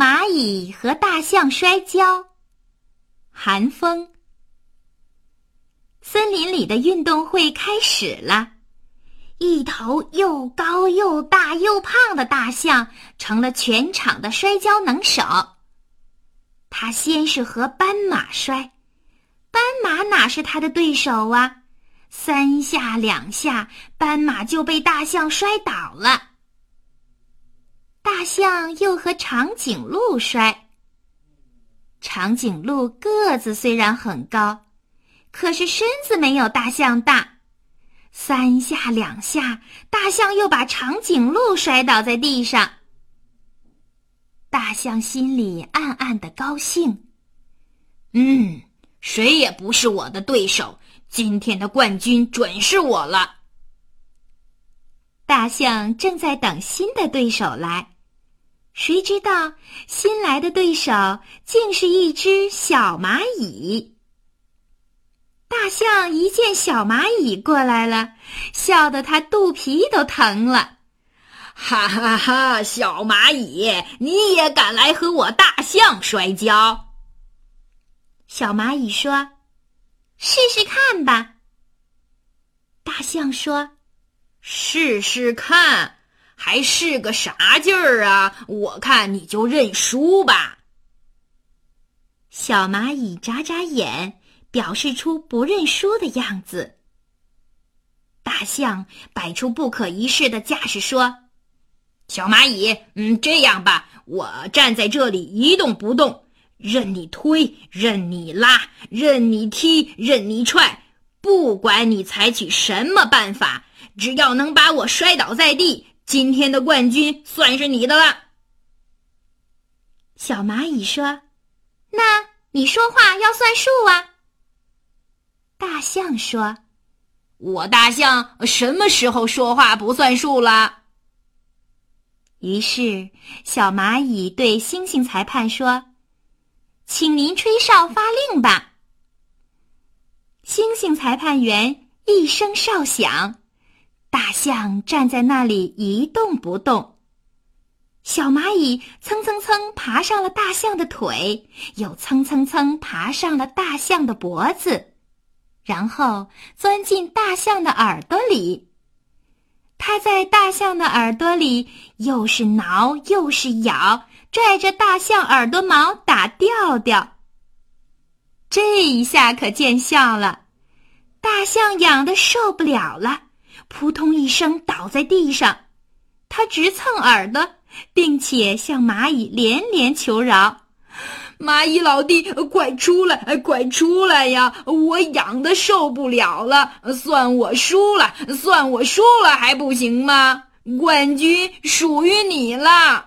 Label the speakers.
Speaker 1: 蚂蚁和大象摔跤。寒风。森林里的运动会开始了，一头又高又大又胖的大象成了全场的摔跤能手。他先是和斑马摔，斑马哪是他的对手啊？三下两下，斑马就被大象摔倒了。大象又和长颈鹿摔。长颈鹿个子虽然很高，可是身子没有大象大。三下两下，大象又把长颈鹿摔倒在地上。大象心里暗暗的高兴。
Speaker 2: 嗯，谁也不是我的对手，今天的冠军准是我了。
Speaker 1: 大象正在等新的对手来。谁知道新来的对手竟是一只小蚂蚁？大象一见小蚂蚁过来了，笑得他肚皮都疼了。
Speaker 2: 哈哈哈！小蚂蚁，你也敢来和我大象摔跤？
Speaker 1: 小蚂蚁说：“试试看吧。”大象说：“
Speaker 2: 试试看。”还是个啥劲儿啊！我看你就认输吧。
Speaker 1: 小蚂蚁眨眨眼，表示出不认输的样子。大象摆出不可一世的架势说：“
Speaker 2: 小蚂蚁，嗯，这样吧，我站在这里一动不动，任你推，任你拉，任你踢，任你踹，不管你采取什么办法，只要能把我摔倒在地。”今天的冠军算是你的了。
Speaker 1: 小蚂蚁说：“那你说话要算数啊。”大象说：“
Speaker 2: 我大象什么时候说话不算数了？”
Speaker 1: 于是小蚂蚁对猩猩裁判说：“请您吹哨发令吧。”猩猩裁判员一声哨响。大象站在那里一动不动，小蚂蚁蹭蹭蹭爬上了大象的腿，又蹭蹭蹭爬上了大象的脖子，然后钻进大象的耳朵里。它在大象的耳朵里又是挠又是咬，拽着大象耳朵毛打调调。这一下可见效了，大象痒得受不了了。扑通一声倒在地上，他直蹭耳朵，并且向蚂蚁连连求饶：“
Speaker 2: 蚂蚁老弟，快出来，快出来呀！我痒的受不了了，算我输了，算我输了还不行吗？冠军属于你了。”